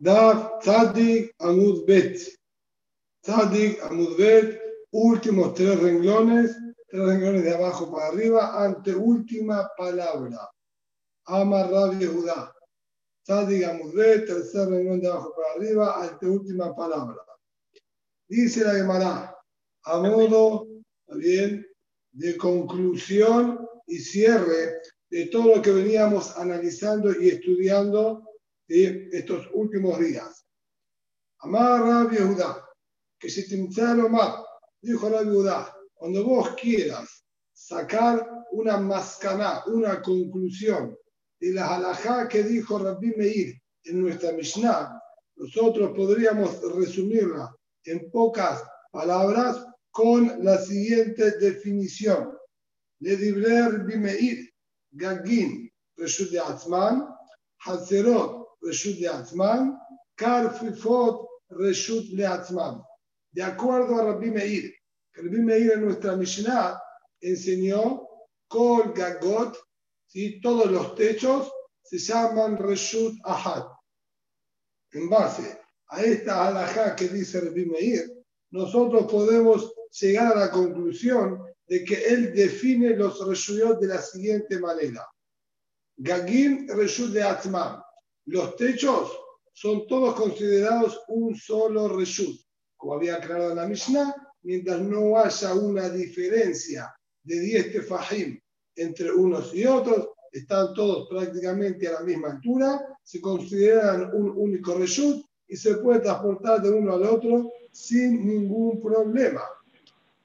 Daf Tzadik Amud Bet. Tzadik Amud Bet, últimos tres renglones, tres renglones de abajo para arriba, ante última palabra. Amar Rabbi Judá. Tzadik Amud Bet, tercer renglón de abajo para arriba, ante última palabra. Dice la Gemara, a modo, bien, de conclusión y cierre de todo lo que veníamos analizando y estudiando de estos últimos días. Amar Rabbi Judá, que se te más, dijo Rabbi Judá, cuando vos quieras sacar una mascaná, una conclusión de la halajá que dijo Rabbi Meir en nuestra Mishnah, nosotros podríamos resumirla en pocas palabras con la siguiente definición. Le dibré Rabbi Meir, Gagin, Reshut de Atzman, Hazerot, Reshut Leatzman, Karfifot Reshut Leatzman. De acuerdo a Rabbi Meir, que Rabbi Meir en nuestra Mishnah enseñó Kol Gagot, ¿sí? todos los techos se llaman Reshut Ahad. En base a esta halajá que dice Rabbi Meir, nosotros podemos llegar a la conclusión de que él define los reshuyot de la siguiente manera. Gagin Reshut de Atzman. Los techos son todos considerados un solo reshut, como había aclarado la Mishnah, mientras no haya una diferencia de 10 tefajim entre unos y otros, están todos prácticamente a la misma altura, se consideran un único reshut y se puede transportar de uno al otro sin ningún problema.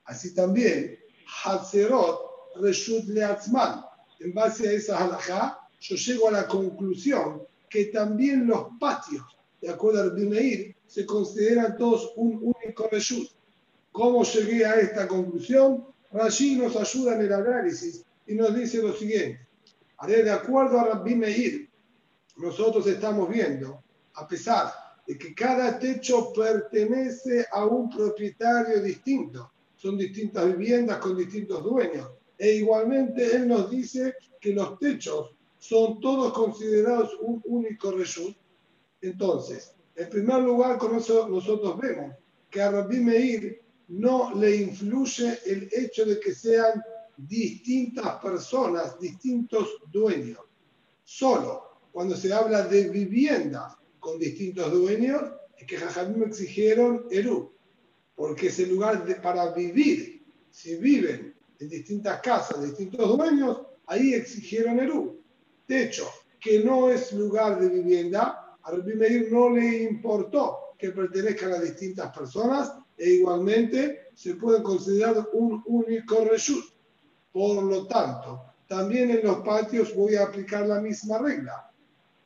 Así también, Hatzerot Reshut Leatzman. En base a esa halajá, yo llego a la conclusión que también los patios, de acuerdo al Bimeir, se consideran todos un único reshut. ¿Cómo llegué a esta conclusión? Rashi nos ayuda en el análisis y nos dice lo siguiente. de acuerdo a Rabbi Meir, nosotros estamos viendo, a pesar de que cada techo pertenece a un propietario distinto, son distintas viviendas con distintos dueños, e igualmente él nos dice que los techos son todos considerados un único reshut. Entonces, en primer lugar, con eso nosotros vemos que a Rabbi Meir no le influye el hecho de que sean distintas personas, distintos dueños. Solo cuando se habla de viviendas con distintos dueños, es que me exigieron Eru, porque es el lugar para vivir. Si viven en distintas casas, distintos dueños, ahí exigieron Eru techo que no es lugar de vivienda, a Rabbi Meir no le importó que pertenezcan a distintas personas e igualmente se puede considerar un único reshut. Por lo tanto, también en los patios voy a aplicar la misma regla.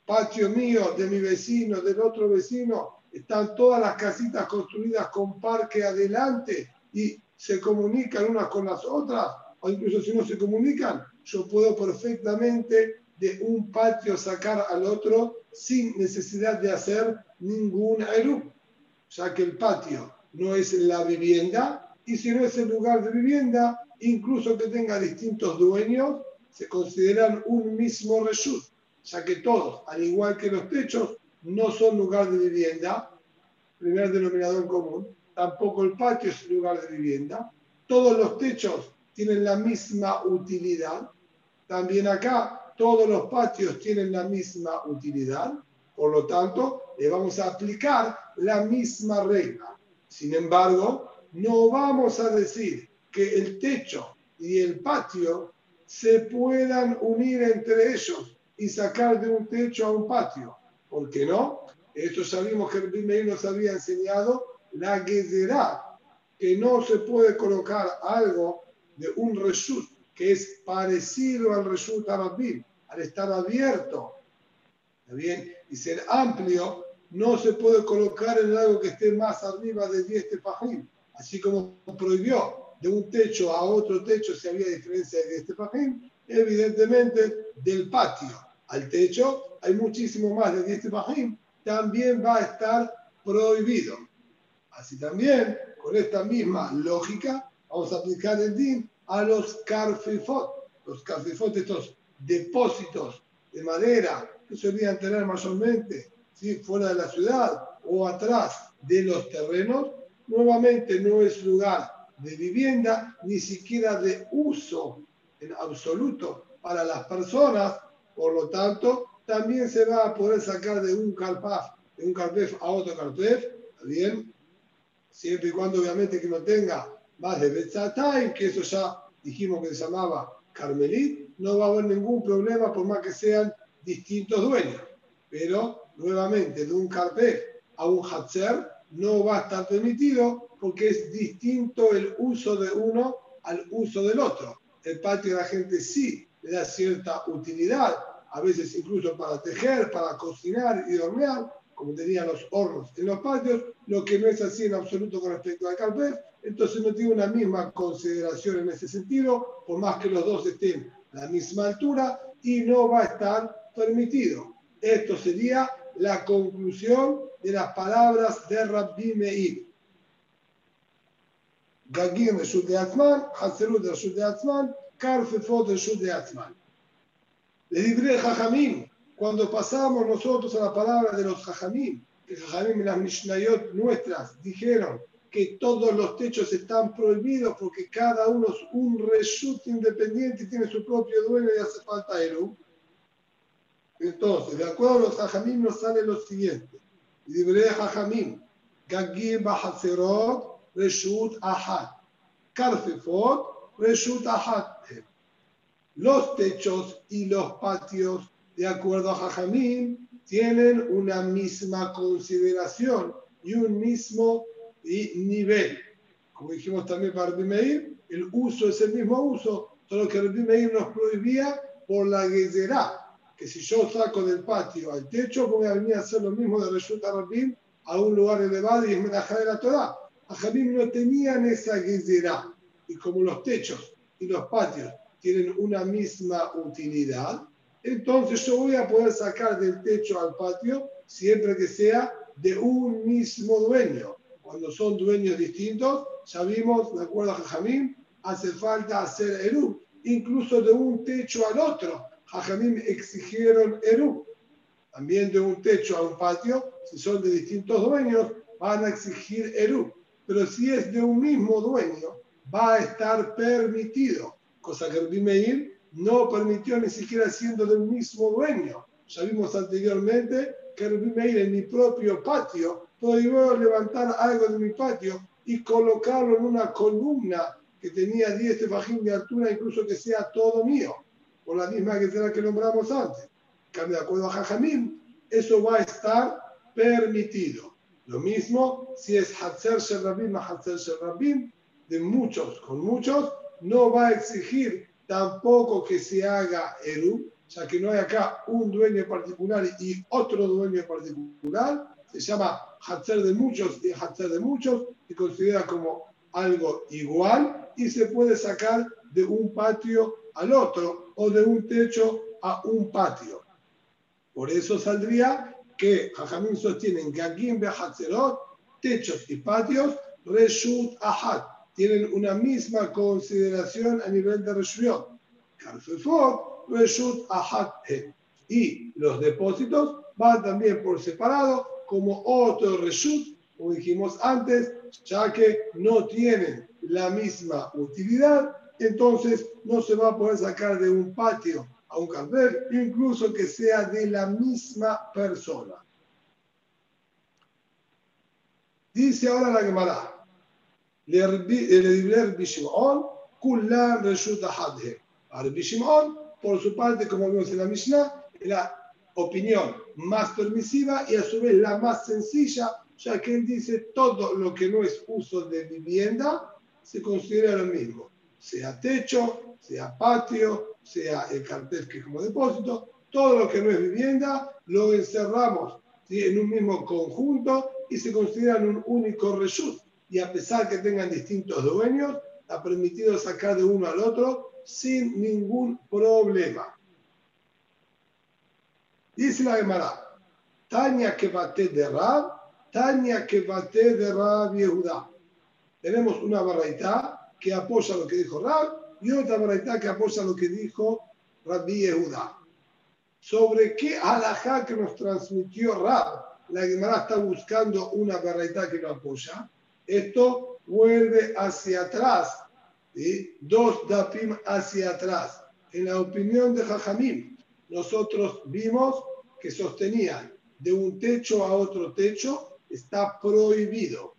Patio mío, de mi vecino, del otro vecino, están todas las casitas construidas con parque adelante y se comunican unas con las otras, o incluso si no se comunican, yo puedo perfectamente de un patio sacar al otro sin necesidad de hacer ningún eru, ya que el patio no es la vivienda y si no es el lugar de vivienda, incluso que tenga distintos dueños, se consideran un mismo reshut, ya que todos, al igual que los techos, no son lugar de vivienda, primer denominador común, tampoco el patio es lugar de vivienda, todos los techos tienen la misma utilidad, también acá todos los patios tienen la misma utilidad, por lo tanto, le vamos a aplicar la misma regla. Sin embargo, no vamos a decir que el techo y el patio se puedan unir entre ellos y sacar de un techo a un patio. ¿Por qué no? Esto sabemos que el primer nos había enseñado la guedera, que no se puede colocar algo de un result que es parecido al Reshut Arabim, al estar abierto bien? y ser amplio, no se puede colocar en algo que esté más arriba de 10 tefajim, así como prohibió de un techo a otro techo si había diferencia de 10 tefajim, evidentemente del patio al techo hay muchísimo más de 10 tefajim, también va a estar prohibido. Así también, con esta misma lógica, vamos a aplicar el DIN a los carfifot. Los carfifot, estos depósitos de madera que solían tener mayormente ¿sí? fuera de la ciudad o atrás de los terrenos, nuevamente no es lugar de vivienda, ni siquiera de uso en absoluto para las personas, por lo tanto, también se va a poder sacar de un carpaf, de un carpef a otro carpef, bien? Siempre y cuando obviamente que no tenga más de Betzatay, que eso ya dijimos que se llamaba Carmelit, no va a haber ningún problema por más que sean distintos dueños. Pero nuevamente, de un carpef a un Hatzer no va a estar permitido porque es distinto el uso de uno al uso del otro. El patio de la gente sí le da cierta utilidad, a veces incluso para tejer, para cocinar y dormir, como tenían los hornos en los patios, lo que no es así en absoluto con respecto al carpet, entonces no tiene una misma consideración en ese sentido, por más que los dos estén la misma altura y no va a estar permitido. Esto sería la conclusión de las palabras de Rabbi Meir. Gagin Reshut de Atzman, Hatzerut Reshut de Atzman, Karfefot Reshut de Atzman. Le libré Jajamim, cuando pasamos nosotros a la palabra de los Jajamim, que Jajamim en las Mishnayot nuestras dijeron que todos los techos están prohibidos porque cada uno es un reshut independiente y tiene su propio dueño y hace falta Eru. Entonces, de acuerdo a los Jajamim nos sale lo siguiente. Libre Jajamim, Gagim Bahatzerot, Reshut Ahad. Karfefot, Reshut Ahad. Los techos y los patios, de acuerdo a Jajamim, tienen una misma consideración y un mismo nivel. Como dijimos también para Meir, el uso es el mismo uso, solo que Meir nos prohibía por la guerrera, que si yo saco del patio al techo, voy a venir a hacer lo mismo de Resulta Rabim a un lugar elevado y es de la Torah. Jabim no tenían esa guerrera, y como los techos y los patios tienen una misma utilidad, entonces yo voy a poder sacar del techo al patio siempre que sea de un mismo dueño. Cuando son dueños distintos, ya vimos, de acuerdo a Jajamim, hace falta hacer Eru, incluso de un techo al otro. Jajamim exigieron Eru. También de un techo a un patio, si son de distintos dueños, van a exigir Eru. Pero si es de un mismo dueño, va a estar permitido, cosa que Rabbi Meir no permitió ni siquiera siendo del mismo dueño. Ya vimos anteriormente que Rabbi Meir en mi propio patio prohibió levantar algo de mi patio y colocarlo en una columna que tenía 10 tefajín de altura, incluso que sea todo mío, por la misma que será que nombramos antes. Cambio de acuerdo a Jajamim, eso va a estar permitido. Lo mismo si es Hatzer Sherrabim a Hatzer Sherrabim, de muchos con muchos, no va a exigir tampoco que se haga Eru, ya que no hay acá un dueño particular y otro dueño particular, se llama Hatzer de muchos y Hatzer de muchos, se considera como algo igual y se puede sacar de un patio al otro o de un techo a un patio. Por eso saldría que Jajamín sostienen que aquí en Behatzerot, techos y patios, Reshut Ahad, tienen una misma consideración a nivel de. Karfefot, Reshut Ahad. Y los depósitos van también por separado como otro Reshut, como dijimos antes, ya que no tienen la misma utilidad, entonces no se va a poder sacar de un patio a un cartel, incluso que sea de la misma persona. Dice ahora la Gemara, Bishimon, por su parte, como vimos en la Mishnah, la opinión más permisiva y a su vez la más sencilla, ya que él dice todo lo que no es uso de vivienda se considera lo mismo, sea techo, sea patio, sea el cartel que es como depósito, todo lo que no es vivienda lo encerramos en un mismo conjunto y se consideran un único reshut. Y a pesar que tengan distintos dueños, ha permitido sacar de uno al otro sin ningún problema. Dice la Gemara, Tania que bate de Rab, Tania que bate de Rab Yehuda. Tenemos una barraita que apoya lo que dijo Rab y otra barraita que apoya lo que dijo Rabbi Yehuda. Sobre qué alajá que nos transmitió Rab la Gemara está buscando una barraita que lo apoya, esto vuelve hacia atrás, dos dapim hacia atrás. En la opinión de Jajamim, nosotros vimos que sostenían de un techo a otro techo está prohibido.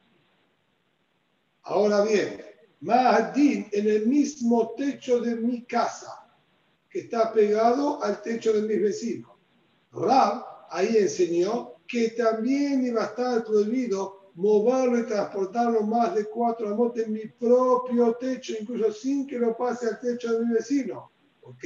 Ahora bien, Mahadin en el mismo techo de mi casa, que está pegado al techo de mis vecinos. Rab ahí enseñó que también iba a estar prohibido moverlo y transportarlo más de cuatro amotes en mi propio techo, incluso sin que lo pase al techo de mi vecino. ¿Por?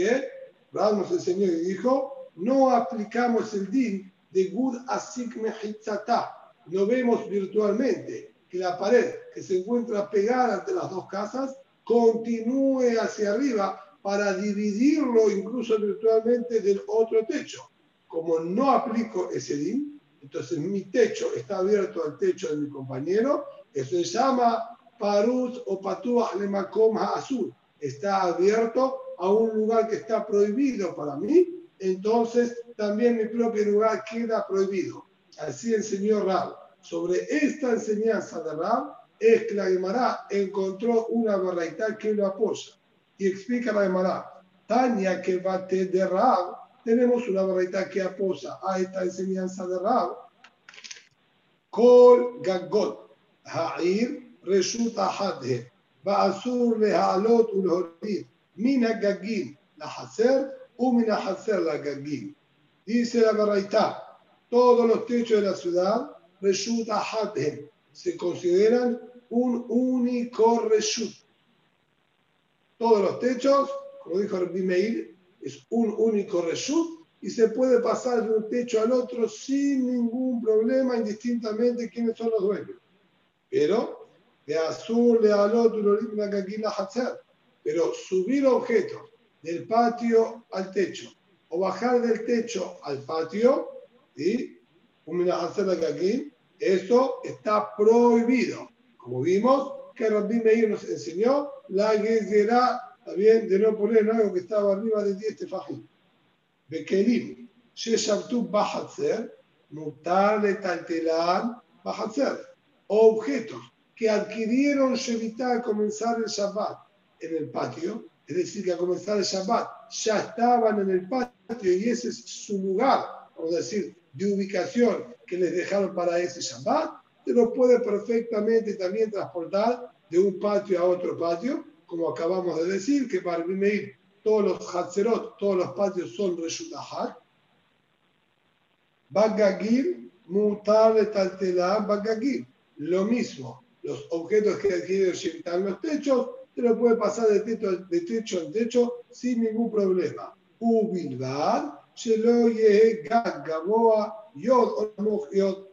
Nos enseñó y dijo, no aplicamos el din de Gud Asik Mehitzata. No vemos virtualmente que la pared que se encuentra pegada entre las dos casas continúe hacia arriba para dividirlo incluso virtualmente del otro techo. Como no aplico ese din, entonces mi techo está abierto al techo de mi compañero, eso se llama parut o patuah lemakom azul. Está abierto a un lugar que está prohibido para mí entonces también mi propio lugar queda prohibido. Así enseñó Rab. Sobre esta enseñanza de Rab es que la Gemara encontró una barraita que lo apoya. Y explica la Gemara, Tania que bate de Rab, tenemos una barraita que apoya a esta enseñanza de Rab. Kol gagot ha'ir reshut ahadhe, ba'asur lehalot ulhorid, min ha'gagim lahaser la Dice la Baraita, todos los techos de la ciudad, Reshuta se consideran un único Reshut. Todos los techos, como dijo el Meir, es un único Reshut y se puede pasar de un techo al otro sin ningún problema, indistintamente quiénes son los dueños. Pero, de azul, de alot, pero subir objetos del patio al techo o bajar del techo al patio, ¿sí? aquí, eso está prohibido. Como vimos, que Rabbi Meir nos enseñó, la gezerá, también de no poner algo que estaba arriba de 10 tefajín. Bekelim, sheshabtu bahatzer, mutar de taltelan bahatzer. Objetos que adquirieron Shevitá al comenzar el Shabbat en el patio, es decir, que a comenzar el Shabbat ya estaban en el patio y ese es su lugar, vamos a decir, de ubicación que les dejaron para ese Shabbat, se lo puede perfectamente también transportar de un patio a otro patio, como acabamos de decir, que para Bimeir todos los Hatzerot, todos los patios son Reshutahat. Bagagir, Mutar, Taltelá, Bagagir. Lo mismo, los objetos que adquieren en los techos te lo puede pasar de techo, de techo en techo sin ningún problema. Ubilbad, Gaboa, Yod, Yod,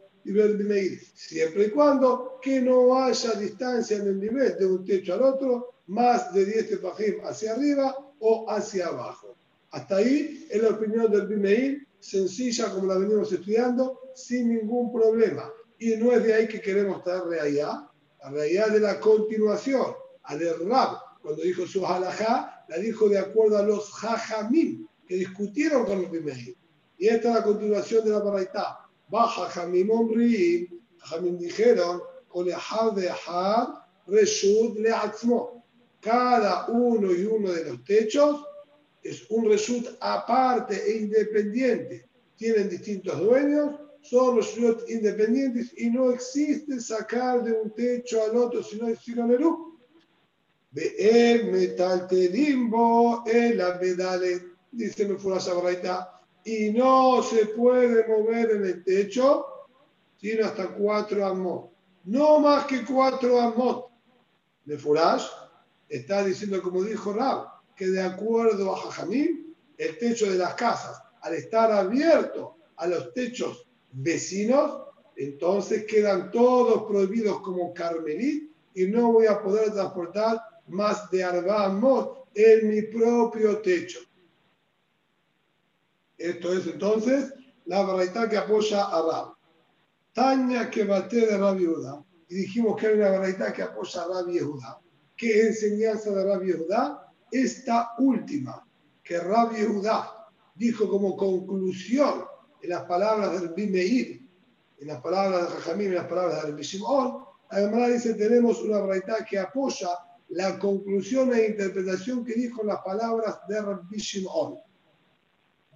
Siempre y cuando que no haya distancia en el nivel de un techo al otro, más de 10 tefajim hacia arriba o hacia abajo. Hasta ahí es la opinión del Bimeir, sencilla como la venimos estudiando, sin ningún problema. Y no es de ahí que queremos traer realidad, la realidad de la continuación al Rab, cuando dijo su halajá, la dijo de acuerdo a los jajamim, que discutieron con los Bimeir. Y esta es la continuación de la baraita. Baja Jamim Omri, Jamim dijeron, de Reshut Leatzmo. Cada uno y uno de los techos es un Reshut aparte e independiente. Tienen distintos dueños, son los independientes y no existe sacar de un techo al otro si no es Sironerú metaltelimbo el abedale, dice Mefurash Abraita, y no se puede mover en el techo sino hasta cuatro amot. No más que cuatro amot. Mefurash está diciendo, como dijo Rab, que de acuerdo a Jajamín, el techo de las casas, al estar abierto a los techos vecinos, entonces quedan todos prohibidos como carmelit y no voy a poder transportar más de Arbamot en mi propio techo. Esto es entonces la variedad que apoya a Rab. Taña que bate de Rab Yehuda. Y dijimos que hay una variedad que apoya a Rab Yehuda. ¿Qué enseñanza de Rab Yehuda? Esta última, que Rab Yehuda dijo como conclusión en las palabras del Bimeir, en las palabras de Jajamim, en las palabras de Rabbi Shimon, además dice, tenemos una verdad que apoya la conclusión e interpretación que dijo las palabras de Rabbi Shimon.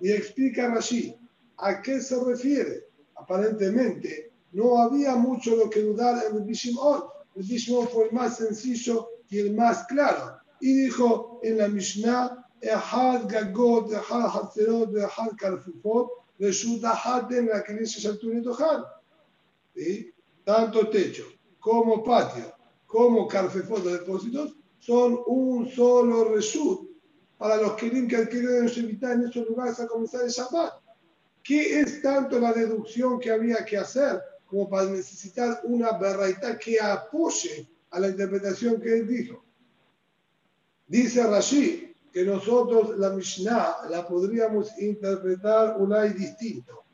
Y explica Rashi a qué se refiere. Aparentemente, no había mucho lo que dudar en Rabbi Shimon. Rabbi Shimon fue el más sencillo y el más claro. Y dijo en la Mishnah, Ehad Gagot, Ehad Hatzerot, Ehad Karfufot, Reshut en la que dice Santurito Han. Tanto techo como patio como carfefot de depósitos, son un solo reshut para los que que adquieren en esos lugares a comenzar el Shabbat. ¿Qué es tanto la deducción que había que hacer como para necesitar una berraita que apoye a la interpretación que él dijo? Dice Rashi que nosotros la Mishnah la podríamos interpretar un ay distinto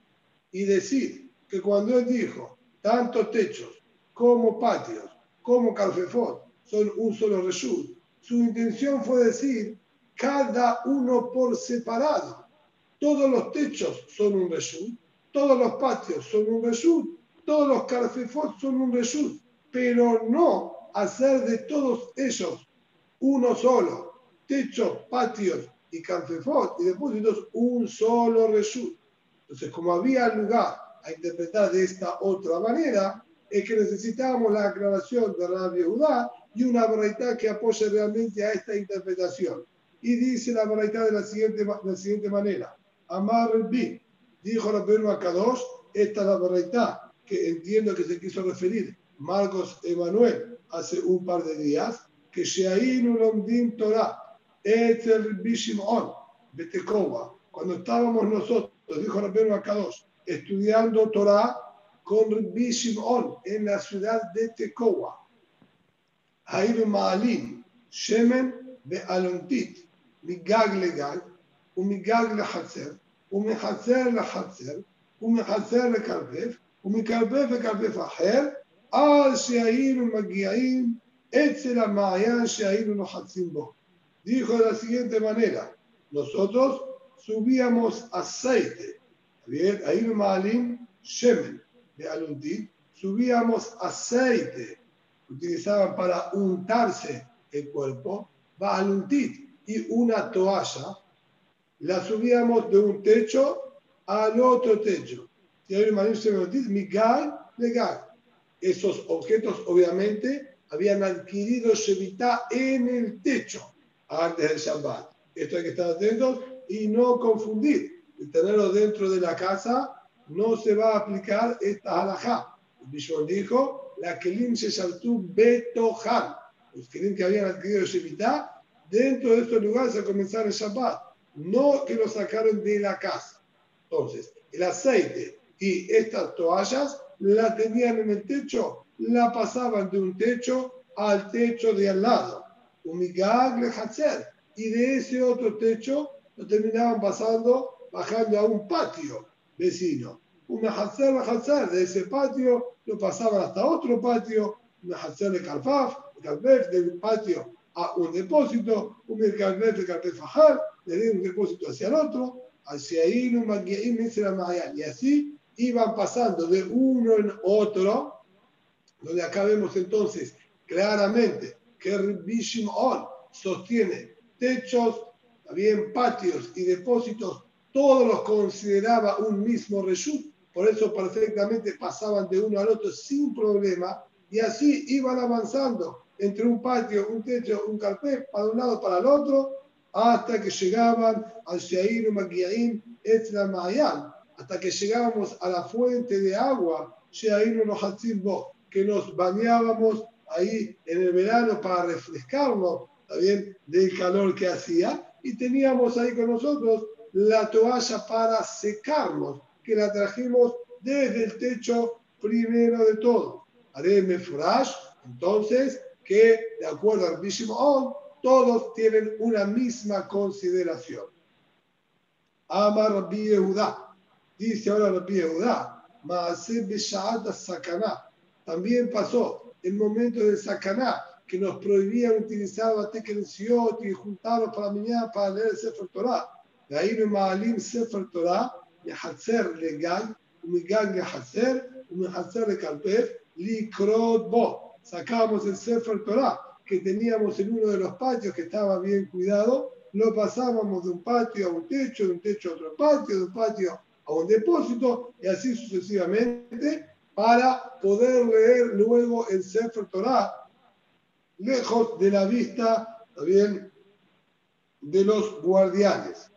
y decir que cuando él dijo tanto techos como patios como calfefot son un solo reshut, su intención fue decir cada uno por separado. Todos los techos son un reshut, todos los patios son un reshut, todos los calfefot son un reshut, pero no hacer de todos ellos uno solo techos, patios y cancefot y depósitos un solo reshut. Entonces, como había lugar a interpretar de esta otra manera, es que necesitábamos la aclaración de Rabbi Judá y una verdad que apoye realmente a esta interpretación. Y dice la verdad de la siguiente, de la siguiente manera. Amar el dijo Rabbi Kadosh, esta es la verdad que entiendo que se quiso referir Marcos Emanuel hace un par de días, que Sheainu Lomdim Torah, Etzer Bishimon, Betekowa, cuando estábamos nosotros, dijo Rabbeinu Akadosh, estudiando Torah con Bishimon en la ciudad de Tekowa. Hayru Maalim, Shemen Bealontit, Migag Legal, ומגג לחצר, ומחצר לחצר, ומחצר לכרבף, ומכרבף לכרבף אחר, עד שהיינו מגיעים אצל המעיין שהיינו לוחצים בו dijo de la siguiente manera, nosotros subíamos aceite, bien, ahí malim shemen de subíamos aceite, utilizaban para untarse el cuerpo, va y una toalla, la subíamos de un techo al otro techo. Esos objetos obviamente habían adquirido Shevita en el techo antes del Shabbat. Esto hay que estar atentos y no confundir. Tenerlo dentro de la casa no se va a aplicar esta halajá. Bishon dijo, la kelim se saltó betohan. Los kelim que habían adquirido Shemitah, dentro de estos lugares a comenzar el Shabbat. No que lo sacaron de la casa. Entonces, el aceite y estas toallas la tenían en el techo, la pasaban de un techo al techo de al lado y de ese otro techo lo terminaban pasando, bajando a un patio vecino. Un Mehatzer, de ese patio lo pasaban hasta otro patio, un Mehatzer de Karfaf, del patio a un depósito, un Mehatzer de Karfaf de un depósito hacia el otro, hacia ahí, y así iban pasando de uno en otro, donde acá vemos entonces claramente que Rabbi sostiene techos, también patios y depósitos, todos los consideraba un mismo reshut, por eso perfectamente pasaban de uno al otro sin problema y así iban avanzando entre un patio, un techo, un carpet, para un lado, para el otro, hasta que llegaban al Shair Magiaim Etzla Mayan, hasta que llegábamos a la fuente de agua, Shair que nos bañábamos ahí en el verano para refrescarnos también del calor que hacía y teníamos ahí con nosotros la toalla para secarnos que la trajimos desde el techo primero de todo. Haré furash, entonces, que de acuerdo al On, todos tienen una misma consideración. Ama Rabbi Yehuda, dice ahora Rabbi Beshaat Sakana, también pasó el momento del sacaná, que nos prohibían utilizar la Siot y juntarnos para mañana para leer el Sefer Torah. Sefer Torah, Hatzer legal, Umigag Hatzer, un hacer de Kalpef, Likrot Bo. Sacábamos el Sefer Torah que teníamos en uno de los patios que estaba bien cuidado, lo pasábamos de un patio a un techo, de un techo a otro patio, de un patio a un depósito y así sucesivamente para poder leer luego el Sefer Torah lejos de la vista también de los guardianes.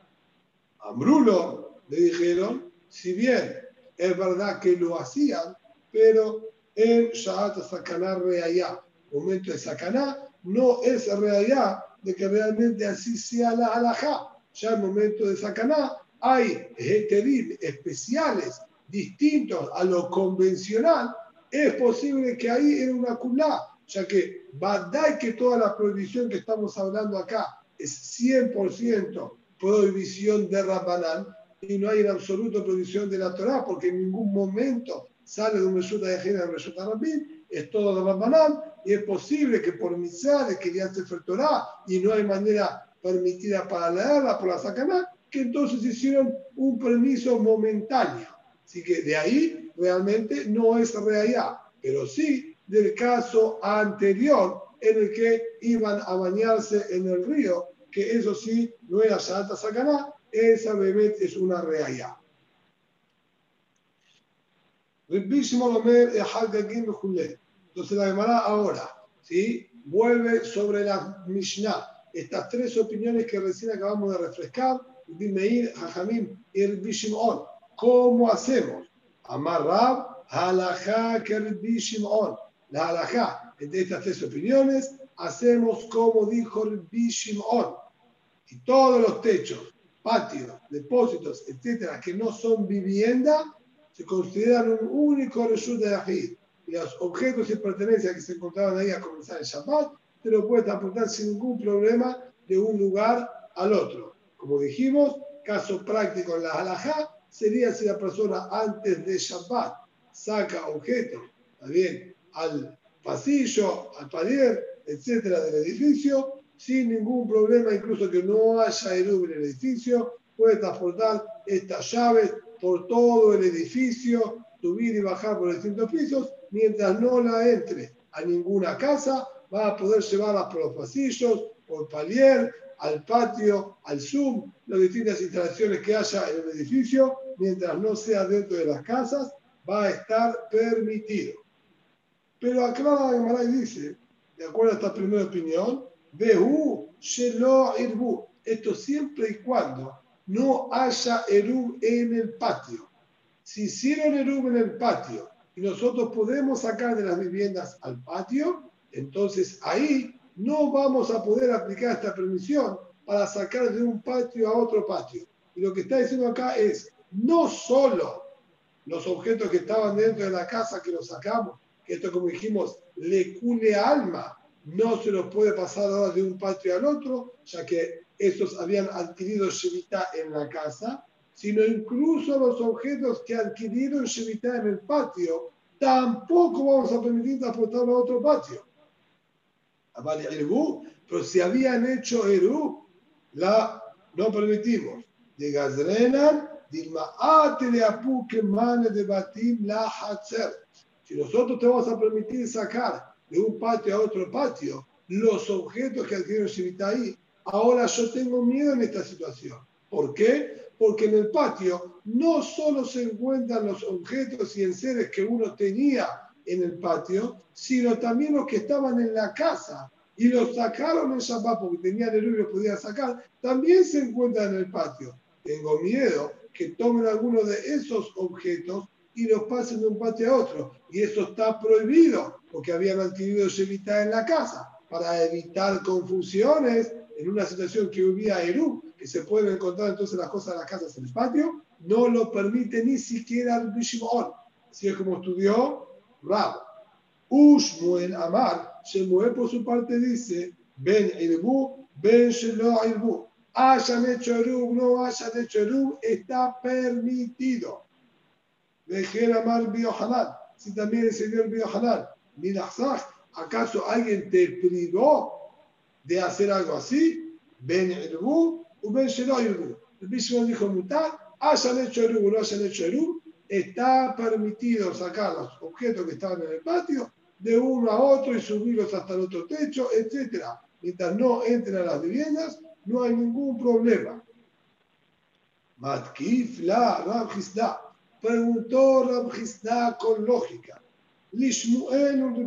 A Bruno le dijeron, si bien es verdad que lo hacían, pero en Shahat Sakaná Reayá, momento de Sakaná, no es realidad de que realmente así sea la halajá. Ya en momento de Sakaná hay heterim especiales distintos a lo convencional. Es posible que ahí en una culá, ya que verdad que toda la prohibición que estamos hablando acá es 100% prohibición de Rabbanán y no hay en absoluto prohibición de la Torah porque en ningún momento sale de un resulta de género en resulta Rabin, es todo de Rabbanán y es posible que por misá de que ya se Torah y no hay manera permitida para leerla por la sacaná, que entonces hicieron un permiso momentáneo. Así que de ahí realmente no es realidad, pero sí del caso anterior en el que iban a bañarse en el río, que eso sí no era Santa Sacaná, esa bebé es una realidad. Entonces la Gemara ahora, ¿sí? Vuelve sobre la Mishnah, estas tres opiniones que recién acabamos de refrescar, Meir, Jajamim y Bishimon. ¿Cómo hacemos? Amar Rab, Halajá, Bishimon. La Halajá, de estas tres opiniones, hacemos como dijo Bishimon. Y todos los techos, patios, depósitos, etcétera, que no son vivienda, se consideran un único reshut de Ajid. Y los objetos y pertenencias que se encontraban ahí a comenzar el Shabbat, te lo puedes transportar sin ningún problema de un lugar al otro. Como dijimos, caso práctico en la halajá sería si la persona antes de Shabbat saca objetos, también al pasillo, al palier, etcétera, del edificio, sin ningún problema, incluso que no haya Erub en el edificio, puede transportar estas llaves por todo el edificio, subir y bajar por distintos pisos, mientras no la entre a ninguna casa, va a poder llevarla por los pasillos, por palier, al patio, al Zoom, las distintas instalaciones que haya en el edificio, mientras no sea dentro de las casas, va a estar permitido. Pero aclara la dice, de acuerdo a esta primera opinión, Behu Shelo. Esto siempre y cuando no haya Erub en el patio. Si hicieron Erub en el patio y nosotros podemos sacar de las viviendas al patio, entonces ahí no vamos a poder aplicar esta permisión para sacar de un patio a otro patio. Y lo que está diciendo acá es, no solo los objetos que estaban dentro de la casa que los sacamos, que esto como dijimos, le cule alma, no se los puede pasar ahora de un patio al otro, ya que estos habían adquirido Shevita en la casa, sino incluso los objetos que adquirieron Shevita en el patio, tampoco vamos a permitir transportarlo a otro patio. Pero si habían hecho Eru, la no permitimos. De Gazrenan, de Batim la. Si nosotros te vamos a permitir sacar de un patio a otro patio los objetos que adquirieron Shevita ahí, Ahora yo tengo miedo en esta situación. ¿Por qué? Porque en el patio no solo se encuentran los objetos y enseres que uno tenía en el patio, sino también los que estaban en la casa y los sacaron en Shabbat porque tenían el y los podían sacar, también se encuentran en el patio. Tengo miedo que tomen alguno de esos objetos y los pasen de un patio a otro. Y eso está prohibido porque habían adquirido Shevita en la casa. Para evitar confusiones, en una situación que hubiera Eru, que se pueden encontrar entonces las cosas de las casas en el patio, no lo permite ni siquiera el Bishimon. Así es como estudió Rab. Ushmuel Amar, Shemuel por su parte dice, Ben Irbu, Ben Shelo Irbu. Hayan hecho Eru, no hayan hecho Eru, está permitido. Dejen Amar Biohanan, si también el señor Biohanan, ¿acaso alguien te privó de hacer algo así, ven Erbu o Shelo Erbu. El Bishman dijo mutar, hayan hecho Erub o no hayan hecho Erub, está permitido sacar los objetos que estaban en el patio de uno a otro y subirlos hasta el otro techo, etc. Mientras no entren a las viviendas, no hay ningún problema. Matkif la. Preguntó Rabjisda con lógica. Lishmuel.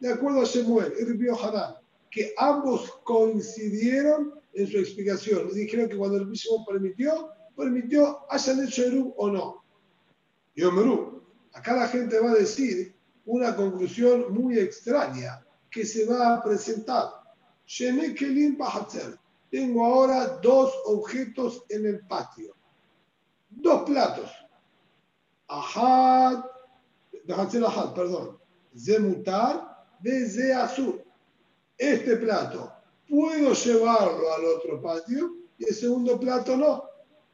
De acuerdo a Shemuel y Hanan, que ambos coincidieron en su explicación. Y dijeron que cuando el mismo permitió, permitió, hayan hecho Erub o no. Y acá la gente va a decir una conclusión muy extraña que se va a presentar. Tengo ahora dos objetos en el patio. Dos platos. Ahad, perdón. Zemutar de azul. Este plato puedo llevarlo al otro patio y el segundo plato no.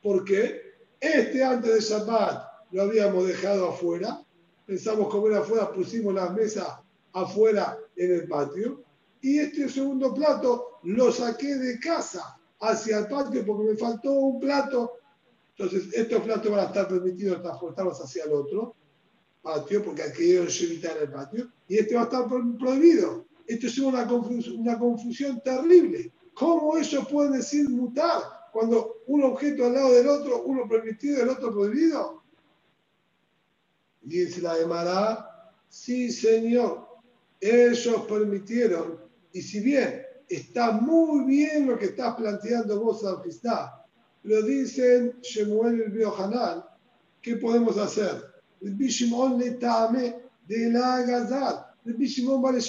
porque Este antes de Shabbat lo habíamos dejado afuera, pensamos comer afuera, pusimos las mesas afuera en el patio, y este segundo plato lo saqué de casa hacia el patio porque me faltó un plato. Entonces, estos platos van a estar permitidos transportarlos hacia el otro patio, porque adquirieron evitar el patio, y este va a estar prohibido. Esto es una confusión, terrible. ¿Cómo ellos pueden decir mutar cuando un objeto al lado del otro, uno permitido y el otro prohibido? Dice la Emara, sí señor, ellos permitieron, y si bien está muy bien lo que estás planteando vos, Alfistá, lo dicen Shemuel el Biohanal, ¿qué podemos hacer? El Bishimon le tame de la Gazat. El Bishimon vale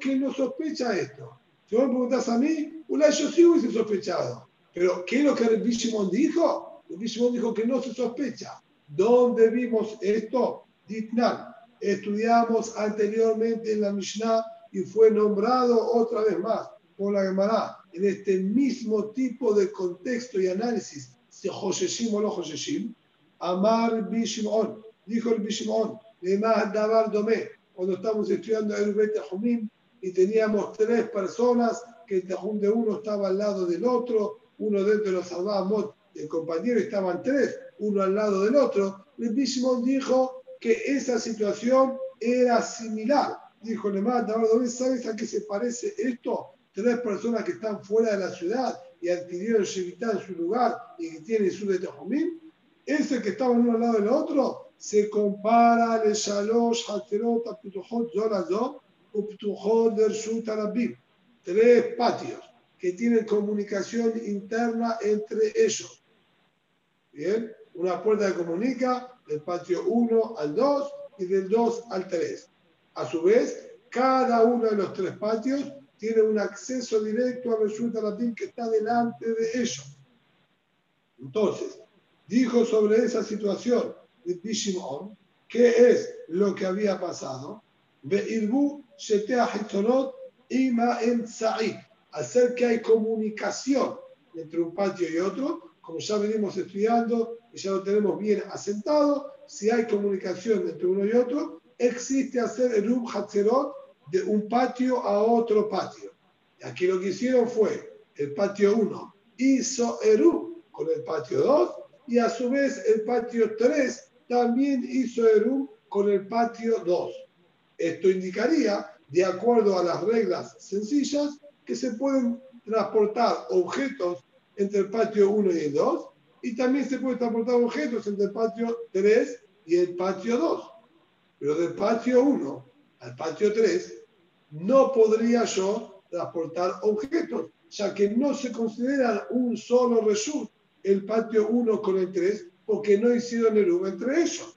que no sospecha esto. Si vos me preguntás a mí, una yo sí hubiese sospechado. Pero, ¿qué es lo que el Bishimon dijo? El Bishimon dijo que no se sospecha. ¿Dónde vimos esto? Ditnan. Estudiamos anteriormente en la Mishnah y fue nombrado otra vez más por la Gemara en este mismo tipo de contexto y análisis de Josheshim o no Josheshim. Amar Bishimon, dijo el Bishimon, más Dabar Domé, cuando estamos estudiando el Bet y teníamos tres personas que el Tajum de uno estaba al lado del otro, uno dentro de los Salvamot, el compañero estaban tres, uno al lado del otro. El Bishimon dijo que esa situación era similar. Dijo Nemat, ¿sabes a qué se parece esto? Tres personas que están fuera de la ciudad y adquirieron Shevitá en su lugar y que tienen su de Tejumim. Ese que estaba uno al lado del otro se compara al Shalosh, Haterot, Aptuchot, Zorazot, Uptuchot, Dershut, Arabim. Tres patios que tienen comunicación interna entre ellos. Bien, una puerta que comunica del patio 1 al 2 y del 2 al 3. A su vez, cada uno de los tres patios tiene un acceso directo a Resulta Latín que está delante de ellos. Entonces, dijo sobre esa situación Bishimon, qué es lo que había pasado. Hacer que hay comunicación entre un patio y otro, como ya venimos estudiando y ya lo tenemos bien asentado, si hay comunicación entre uno y otro, existe hacer el Hatzerot de un patio a otro patio. Y aquí lo que hicieron fue el patio 1 hizo Eru con el patio 2 y a su vez el patio 3 también hizo Eru con el patio 2. Esto indicaría, de acuerdo a las reglas sencillas, que se pueden transportar objetos entre el patio 1 y el 2 y también se pueden transportar objetos entre el patio 3 y el patio 2. Pero del patio 1 al patio 3 no podría yo transportar objetos, ya que no se consideran un solo result el patio 1 con el 3 porque no hicieron el U entre ellos.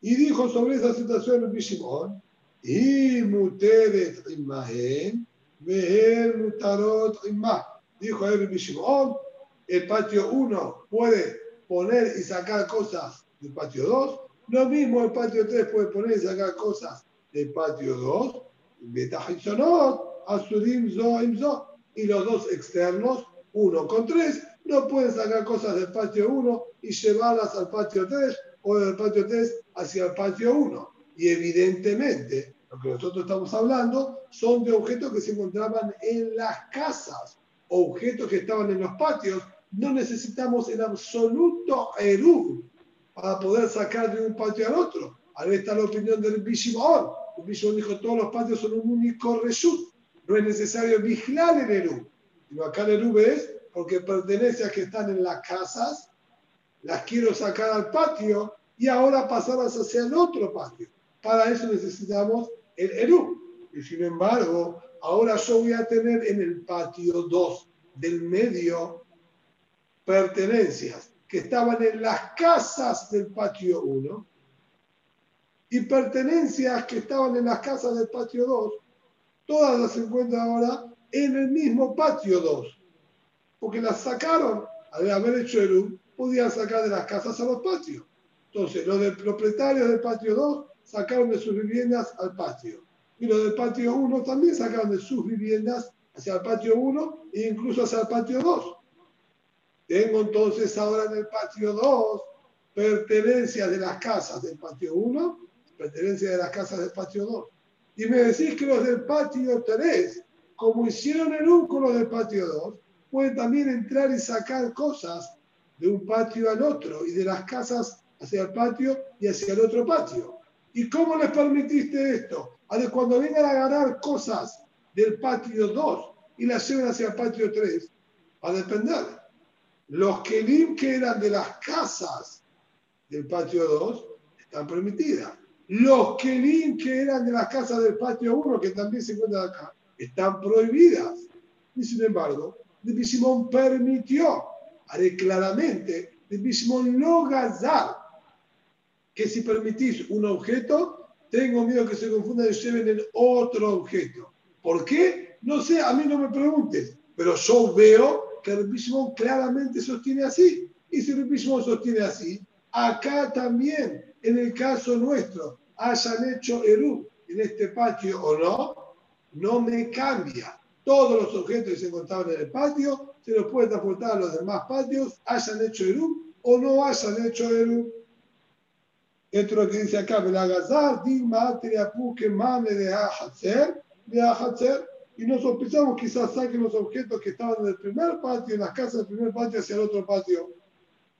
Y dijo sobre esa situación el Bishimon, y muteres imagen, ver mutarot imah. Dijo el Bishimon, el patio 1 puede poner y sacar cosas del patio 2, lo mismo el patio 3 puede poner y sacar cosas del patio 2, y los dos externos, 1 con 3, no pueden sacar cosas del patio 1 y llevarlas al patio 3 o del patio 3 hacia el patio 1. Y evidentemente, lo que nosotros estamos hablando son de objetos que se encontraban en las casas, objetos que estaban en los patios, no necesitamos en absoluto Eru para poder sacar de un patio al otro. Ahí está la opinión del Bishimon. El Bishimon dijo todos los patios son un único reshut. No es necesario vigilar el Eru. Acá el Eru es porque pertenece a que están en las casas, las quiero sacar al patio y ahora pasarlas hacia el otro patio. Para eso necesitamos el Eru. Y sin embargo, ahora yo voy a tener en el patio 2 del medio pertenencias que estaban en las casas del patio 1 y pertenencias que estaban en las casas del patio 2, todas las encuentran ahora en el mismo patio 2, porque las sacaron, al haber hecho el podían sacar de las casas a los patios. Entonces, los del propietarios del patio 2 sacaron de sus viviendas al patio. Y los del patio 1 también sacaron de sus viviendas hacia el patio 1 e incluso hacia el patio 2. Tengo entonces ahora en el patio 2 pertenencias de las casas del patio 1, pertenencias de las casas del patio 2. Y me decís que los del patio 3, como hicieron el 1 con los del patio 2, pueden también entrar y sacar cosas de un patio al otro y de las casas hacia el patio y hacia el otro patio. ¿Y cómo les permitiste esto? A de cuando vengan a ganar cosas del patio 2 y las lleven hacia el patio 3, va a depender. Los que eran de las casas del patio 2 están permitidas. Los que eran de las casas del patio 1, que también se encuentran acá, están prohibidas. Y sin embargo, de Simón permitió, haré claramente, de Simón no gazar, que si permitís un objeto, tengo miedo que se confunda y lleven el otro objeto. ¿Por qué? No sé, a mí no me preguntes, pero yo veo que el Simón claramente sostiene así. Y si el Simón sostiene así, acá también, en el caso nuestro, hayan hecho Eru en este patio o no, no me cambia. Todos los objetos que se encontraban en el patio se los puede transportar a los demás patios, hayan hecho Eru o no hayan hecho Eru. Esto es lo que dice acá, Belagazar, Digma, que Mane de Ahatzer, de Ahatzer, y nos sospechamos quizás saquen los objetos que estaban en el primer patio, en las casas del primer patio hacia el otro patio.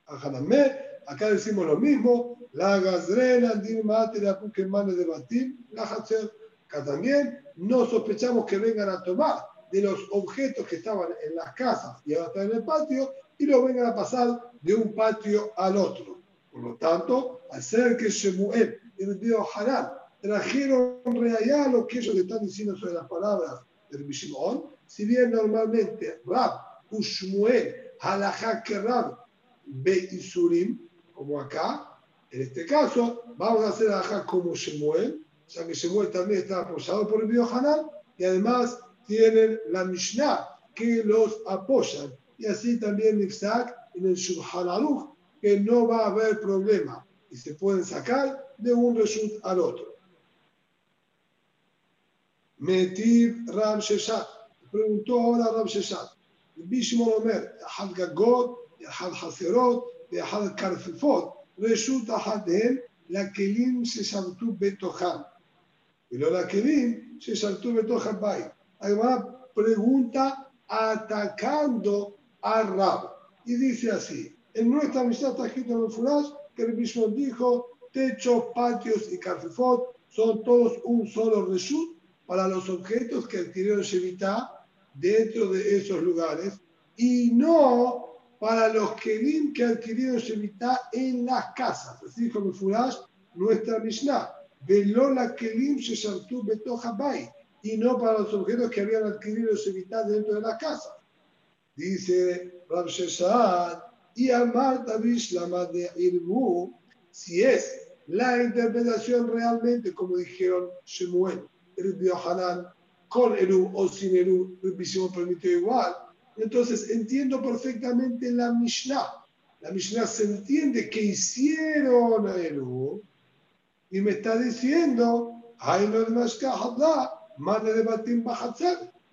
Ajanamé, acá decimos lo mismo, la gazrena, Digma, que Mane de Batim, la. Acá también no sospechamos que vengan a tomar de los objetos que estaban en las casas y ahora están en el patio y los vengan a pasar de un patio al otro. Por lo tanto, al ser que Shemuel y el río Hanan trajeron real lo que ellos están diciendo sobre las palabras del Bishimon, si bien normalmente Rab u Shmuel halajá que Rab be Isurim, como acá, en este caso, vamos a hacer halajá como Shemuel, ya que Shemuel también está apoyado por el río Hanan, y además tienen la Mishnah que los apoyan. Y así también Nifsak en el Shulchan Aruch, que no va a haber problema y se pueden sacar de un reshut al otro. Metib Ram Sheshat preguntó ahora Ram Sheshat. Bishimon Omer, Had Gagot, Had Hacerot, Had Karfifot, Reshut Ahadem, la Kelim se saltó Betoham. Y lo la Kelim se saltó Betoham Bay una pregunta atacando a Rab. Y dice así, en nuestra Mishnah está escrito en el que el mismo dijo, techos, patios y carfifot son todos un solo reshut para los objetos que adquirieron Shevitá dentro de esos lugares y no para los kelim que adquirieron Shevitá en las casas. Así dijo el Furash, nuestra Mishnah. Velola kelim sheshartu betoja y no para los objetos que habían adquirido Shevitá dentro de las casas. Dice Sheshad, y Amar la de Irbu, si es la interpretación realmente, como dijeron Shemuel, el Hanan, con Eru o sin Eru, el permitió igual, entonces entiendo perfectamente la Mishnah. La Mishnah se entiende que hicieron a Eru y me está diciendo, hay no de Batim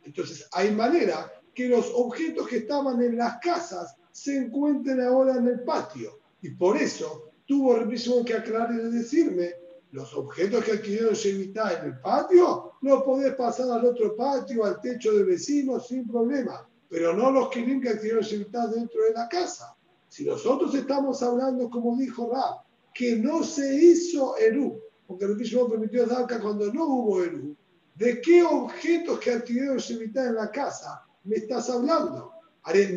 Entonces, hay manera que los objetos que estaban en las casas se encuentren ahora en el patio. Y por eso tuvo mismo que aclarar y decirme, los objetos que adquirieron Shevitá en el patio, no podés pasar al otro patio, al techo de vecinos sin problema, pero no los que que adquirieron Shevitá dentro de la casa. Si nosotros estamos hablando, como dijo Rab, que no se hizo Eru, porque el Shimon permitió Davka cuando no hubo Eru, ¿de qué objetos que adquirieron Shemitah en la casa me estás hablando?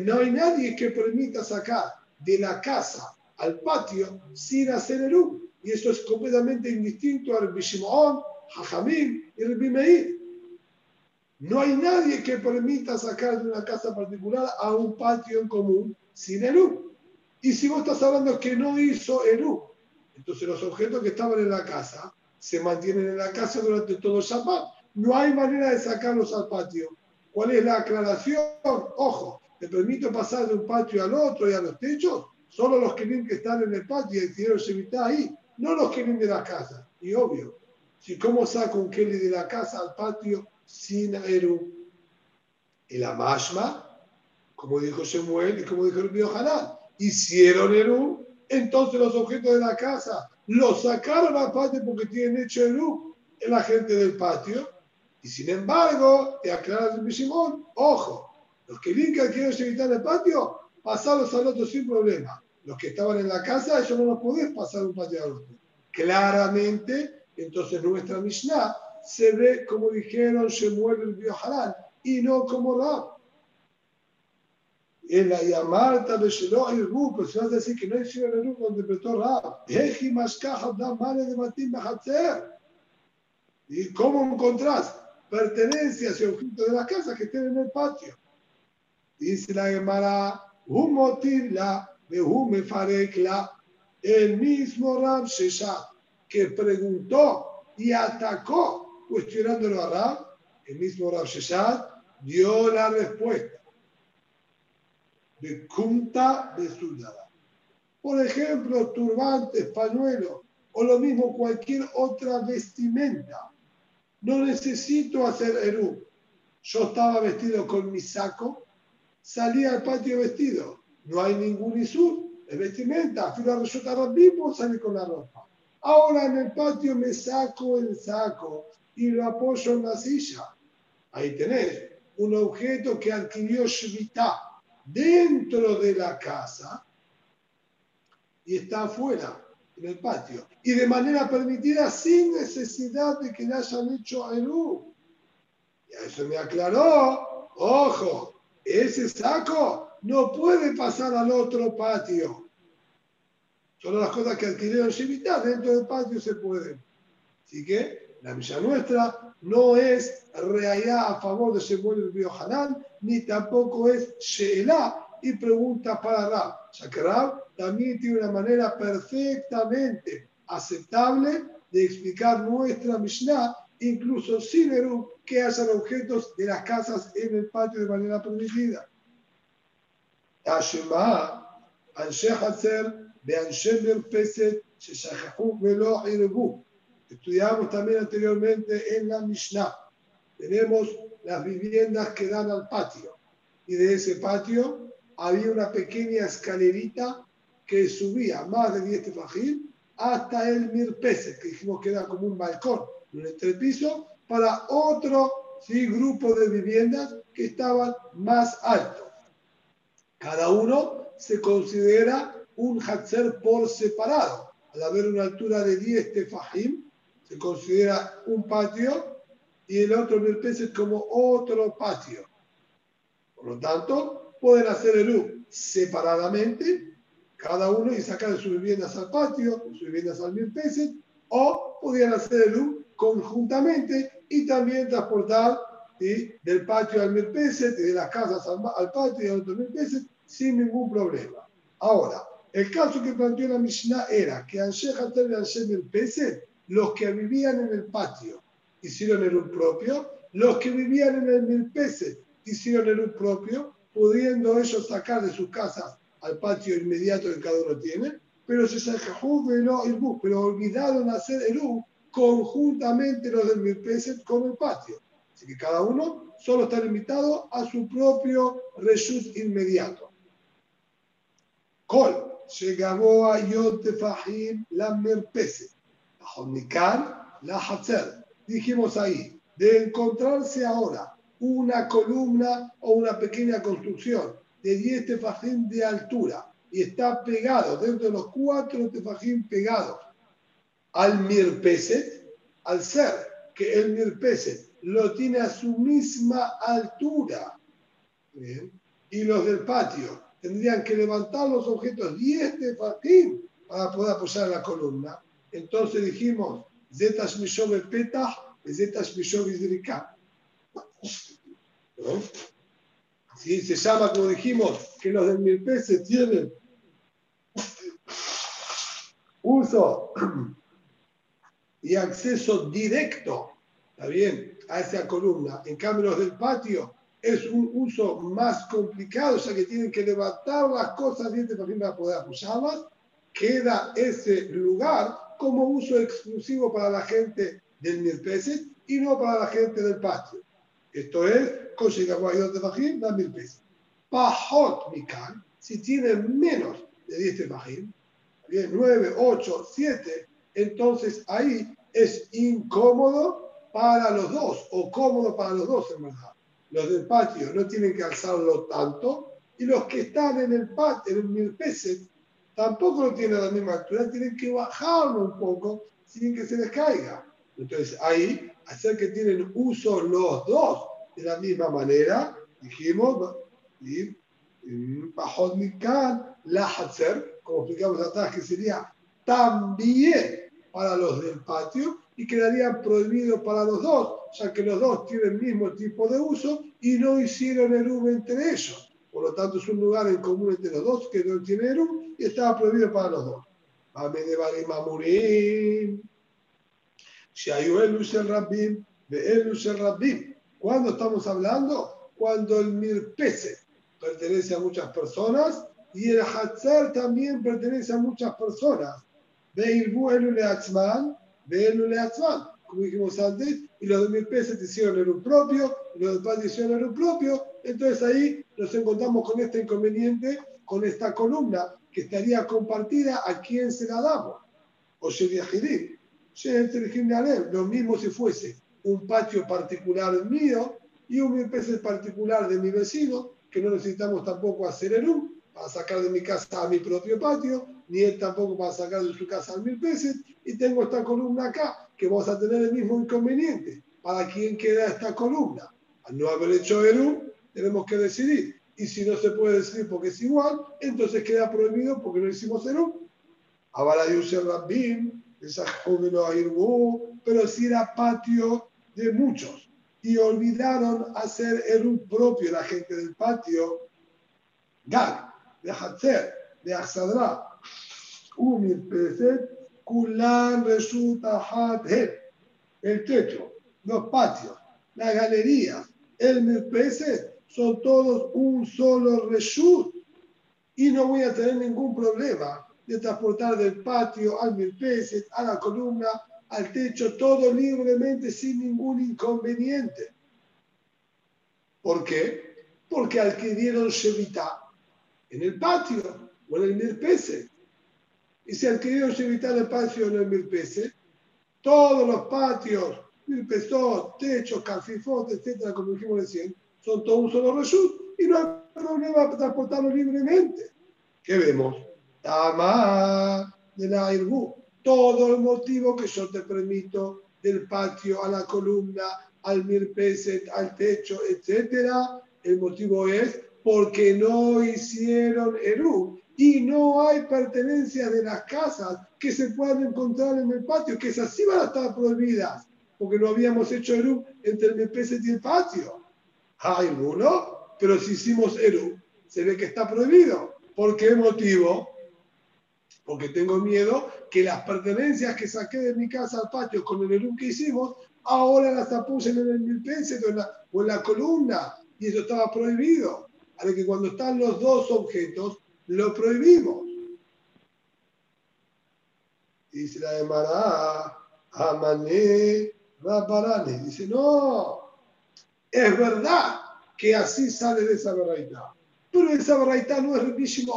no hay nadie que permita sacar de la casa al patio sin hacer Eru. Y esto es completamente indistinto al Bishimon, Jajamim y Rabbi Meir. No hay nadie que permita sacar de una casa particular a un patio en común sin Eru. Y si vos estás hablando que no hizo Eru, entonces los objetos que estaban en la casa se mantienen en la casa durante todo el Shabbat. No hay manera de sacarlos al patio. ¿Cuál es la aclaración? Ojo, te permito pasar de un patio al otro y a los techos. Solo los que que están en el patio y decidieron evitar ahí, no los que de la casa. Y obvio, si cómo saco un Kelly de la casa al patio sin Eru. Y la Mashma, como dijo Shemuel y como dijo el Bío hicieron Eru entonces los objetos de la casa los sacaron al patio porque tienen hecho luz en la gente del patio. Y sin embargo, te aclaras el Simón, ojo, los que bien que quieren evitar el patio, pasarlos al otro sin problema. Los que estaban en la casa, ellos no los podés pasar un patio al otro. Claramente, entonces nuestra Mishnah se ve como dijeron Shemuel el Biohanan y no como Rab en la Yamarta de Shelo y Rupo, si vas a decir que no hicieron el Rupo donde interpretó Rab, Eji Mashkaha da Male de Matim Bahatzer. ¿Y cómo encontrás pertenencias y objetos de la casa que estén en el patio? Dice la Gemara, Behume Farekla, el mismo Sheshat, que preguntó y atacó cuestionándolo a Rab, el mismo Sheshat dio la respuesta de Kunta de Sudada. Por ejemplo, turbantes, pañuelos o lo mismo cualquier otra vestimenta. No necesito hacer Eru. Yo estaba vestido con mi saco, salí al patio vestido. No hay ningún Isur, es vestimenta. Fui a resultar mismo, salí con la ropa. Ahora en el patio me saco el saco y lo apoyo en la silla. Ahí tenés un objeto que adquirió Shvita dentro de la casa y está afuera, en el patio. Y de manera permitida sin necesidad de que le hayan hecho Eru. Y a eso me aclaró, ojo, ese saco no puede pasar al otro patio. Solo las cosas que adquirieron Shivita dentro del patio se pueden. Así que la misa nuestra no es reallá a favor de Shemuel el Hanán, ni tampoco es Sheela y pregunta para Rab. Ya que Rab también tiene una manera perfectamente aceptable de explicar nuestra Mishnah, incluso sin Eru, que hacen objetos de las casas en el patio de manera permitida. Estudiamos también anteriormente en la Mishnah. Tenemos las viviendas que dan al patio. Y de ese patio había una pequeña escalerita que subía más de 10 tefajim hasta el mirpese, que dijimos que era como un balcón, un entrepiso, para otro ¿sí? grupo de viviendas que estaban más altos. Cada uno se considera un hatzer por separado. Al haber una altura de 10 tefajim, se considera un patio y el otro mirpeset como otro patio. Por lo tanto, pueden hacer el U separadamente, cada uno y sacar de sus viviendas al patio, sus viviendas al mirpeset, o podrían hacer el U conjuntamente y también transportar del patio al mirpeset y de las casas al, patio y al otro mirpeset sin ningún problema. Ahora, el caso que planteó la Mishnah era que Anshe Hatel y Anshe Mirpeset, los que vivían en el patio hicieron el un propio, los que vivían en el Milpese hicieron el un propio, pudiendo ellos sacar de sus casas al patio inmediato que cada uno tiene, pero se pero olvidaron hacer el U conjuntamente los del Milpese con el patio. Así que cada uno solo está limitado a su propio reshut inmediato. Col, llegó a Yot Fahim la Mirpese, la la Hatzer dijimos ahí, de encontrarse ahora una columna o una pequeña construcción de 10 tefajim de altura y está pegado dentro de los cuatro tefajim pegados al mirpeset, al ser que el mirpeset lo tiene a su misma altura. Y los del patio tendrían que levantar los objetos 10 tefajim para poder apoyar la columna. Entonces dijimos, Zetas Mishov Petah, Zetas Mishov. ¿No? ¿Sí? Se llama, como dijimos, que los del Mirpese tienen uso y acceso directo, ¿está bien?, a esa columna. En cambio, los del patio es un uso más complicado, ya que tienen que levantar las cosas bien para poder apoyarlas. Queda ese lugar como uso exclusivo para la gente del Mirpese y no para la gente del patio. Esto es, de Bajim da mil pesos. Pajot Mikan, si tiene menos de 10 Bajim, bien, 9, 8, 7, entonces ahí es incómodo para los dos, o cómodo para los dos en verdad. Los del patio no tienen que alzarlo tanto, y los que están en el patio, en mil pesos, tampoco lo tienen a la misma altura, tienen que bajarlo un poco sin que se les caiga. Entonces ahí, hacer que tienen uso los dos de la misma manera, dijimos, y bajo la hacer, como explicamos atrás, que sería también para los del patio y quedaría prohibido para los dos, ya que los dos tienen el mismo tipo de uso y no hicieron el U entre ellos. Por lo tanto, es un lugar en común entre los dos que no tiene el y estaba prohibido para los dos. Si hay el ¿Cuándo estamos hablando? Cuando el Mirpese pertenece a muchas personas y el Hatzar también pertenece a muchas personas. Veilbu Elule Atzman, Veilule Atzman, como dijimos antes, y los de Mirpese te hicieron el propio, y los de Paz hicieron el propio. Entonces ahí nos encontramos con este inconveniente, con esta columna que estaría compartida a quién se la damos. O Shediahidim. Lo mismo si fuese un patio particular mío y un mil particular de mi vecino, que no necesitamos tampoco hacer el un para sacar de mi casa a mi propio patio, ni él tampoco para sacar de su casa a mil pesos, y tengo esta columna acá, que vamos a tener el mismo inconveniente. ¿Para quién queda esta columna? Al no haber hecho el tenemos que decidir. Y si no se puede decidir porque es igual, entonces queda prohibido porque no hicimos el un. Ahora el esa joven pero si era patio de muchos. Y olvidaron hacer el propio la gente del patio, Gag, de Hatzer, de Axadra, Umir Peset, Kulan resulta el techo, los patios, la galería, el Mirpeset, son todos un solo reshut. Y no voy a tener ningún problema de transportar del patio al Mirpeset, a la columna, al techo todo libremente sin ningún inconveniente. ¿Por qué? Porque adquirieron Shevita en el patio o en el Mirpese. Y si adquirieron Shevita en el patio o en el Mirpese, todos los patios, Mirpesot, techos, calfifot, etcétera, como dijimos recién, son todos un solo reshut y no hay problema para transportarlo libremente. ¿Qué vemos? Tama de la todo el motivo que yo te permito del patio a la columna, al mirpeset, al techo, etcétera, el motivo es porque no hicieron Eru y no hay pertenencias de las casas que se puedan encontrar en el patio, que esas sí van a estar prohibidas, porque no habíamos hecho Eru entre el mirpeset y el patio. Hay uno, pero si hicimos Eru, se ve que está prohibido. ¿Por qué motivo? Porque tengo miedo que las pertenencias que saqué de mi casa al patio con el erum que hicimos, ahora las apoyen en el milpense o, en la, o en la columna, y eso estaba prohibido. Así que cuando están los dos objetos, lo prohibimos. Dice la de Mará, Amané, Raparane. Dice, no, es verdad que así sale de esa verdad. Pero esa verdad no es riquísimo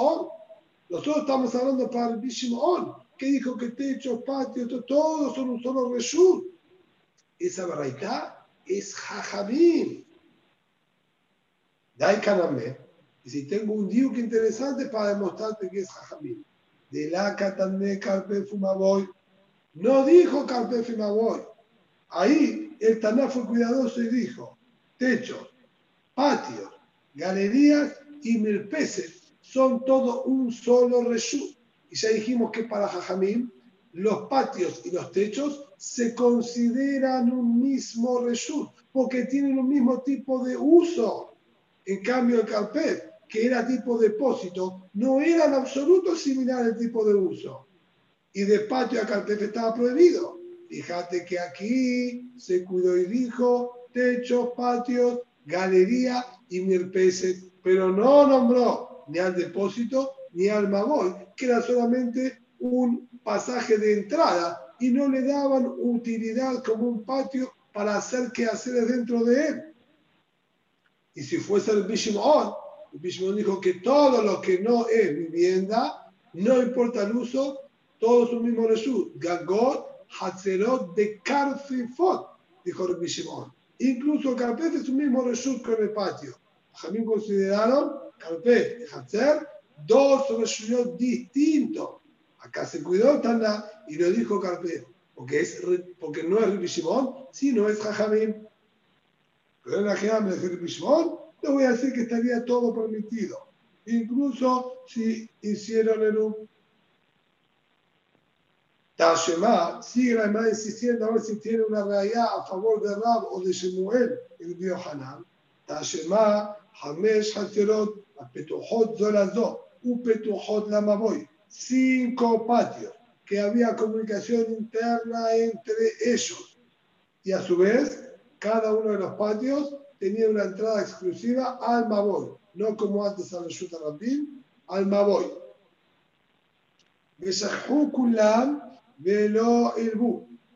nosotros estamos hablando para el Bishimon, que dijo que techo, patio, todos son un solo reshut. Esa verdad es Jajamim. Dai Kaname Y si tengo un diuk interesante para demostrarte que es jajamín. De la catane carpe fumaboy. No dijo carpe fumaboy. Ahí el Taná fue cuidadoso y dijo, techos, patios, galerías y mirpeces son todo un solo reshut. Y ya dijimos que para Jajamín los patios y los techos se consideran un mismo reshut, porque tienen un mismo tipo de uso. En cambio, el carpet, que era tipo depósito, no era en absoluto similar al tipo de uso. Y de patio a carpet estaba prohibido. Fíjate que aquí se cuidó y dijo techos, patios, galería y mirpeces, pero no nombró ni al depósito ni al magol, que era solamente un pasaje de entrada y no le daban utilidad como un patio para hacer que hacer dentro de él. Y si fuese el Bishimon, el Bishimon dijo que todo lo que no es vivienda, no importa el uso, todo es un mismo Reshut. Gagot, Hatzerot de Karfifot, dijo el Bishimon. Incluso el carpet es un mismo Reshut con el patio. Jamín consideraron carpet y Hatzer dos Reshut distintos. Acá se cuidó Tana y lo dijo Carpet, porque, es, porque no es Rabbi Shimon, sino es Jajamim. Pero en la Jajam de Rabbi Shimon, le voy a decir que estaría todo permitido, incluso si hicieron el un Tashema sigue la hermana insistiendo a ver si tiene una realidad a favor de Rab o de Shemuel, el dio Hanan. Tashema, Hamesh Hatzerot, Petuhot Zorazot, Upetuhot Lamaboy cinco patios, que había comunicación interna entre ellos. Y a su vez, cada uno de los patios tenía una entrada exclusiva al Maboy, no como antes a los Rabbin, al Maboy.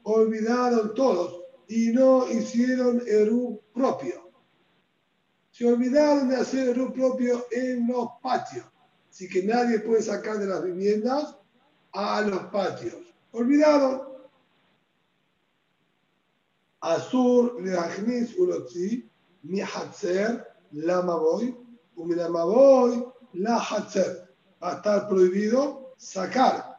Olvidaron todos y no hicieron Eru propio. Se olvidaron de hacer Eru propio en los patios. Así que nadie puede sacar de las viviendas a los patios. Olvidado. Azur leachnis ulotzi mi hatzer la maboy u mi la hatzer. Va a estar prohibido sacar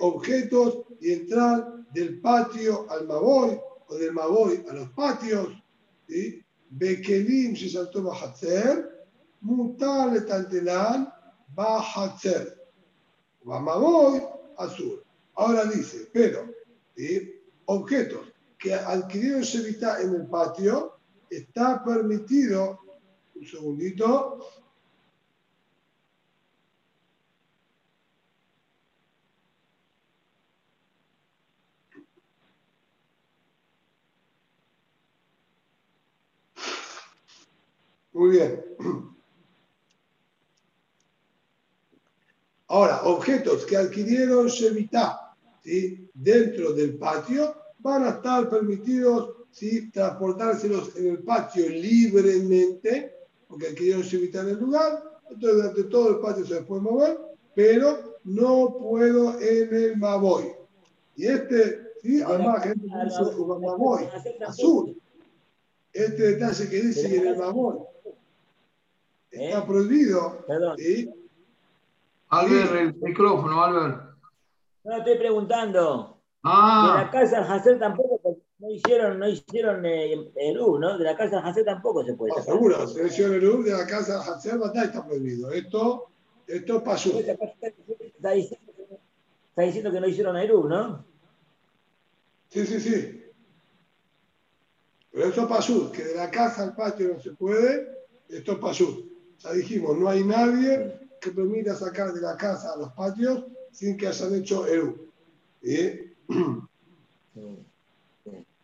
objetos y entrar del patio al maboy o del maboy a los patios. ¿sí? Bekelim saltó hatzer, mutar tantelan Bahatzer. Bamaboy, azul. Ahora dice, pero objetos que adquirieron Shevita en el patio, está permitido, un segundito, Muy bien. Ahora, objetos que adquirieron Shevita dentro del patio van a estar permitidos ¿sí? transportárselos en el patio libremente, porque adquirieron Shevita en el lugar, entonces durante todo el patio se puede mover, pero no puedo en el Maboy. Y este, ¿sí? además, gente dice Maboy, azul. Este detalle que dice en el Maboy está ¿Eh? prohibido. ¿sí? Albert, el micrófono, Albert. No, estoy preguntando. Ah. De la casa Hacer tampoco no hicieron, no hicieron eh, Eru, ¿no? De la casa Hacer tampoco se puede. No, seguro, si hicieron Eru, de la casa Hacer está prohibido. Esto, esto pasó. Está diciendo, está diciendo que no hicieron Eru, ¿no? Sí, sí, sí. Pero esto pasó, que de la casa al patio no se puede, esto pasó. Ya dijimos, no hay nadie que permita sacar de la casa a los patios sin que hayan hecho Eru. ¿Eh?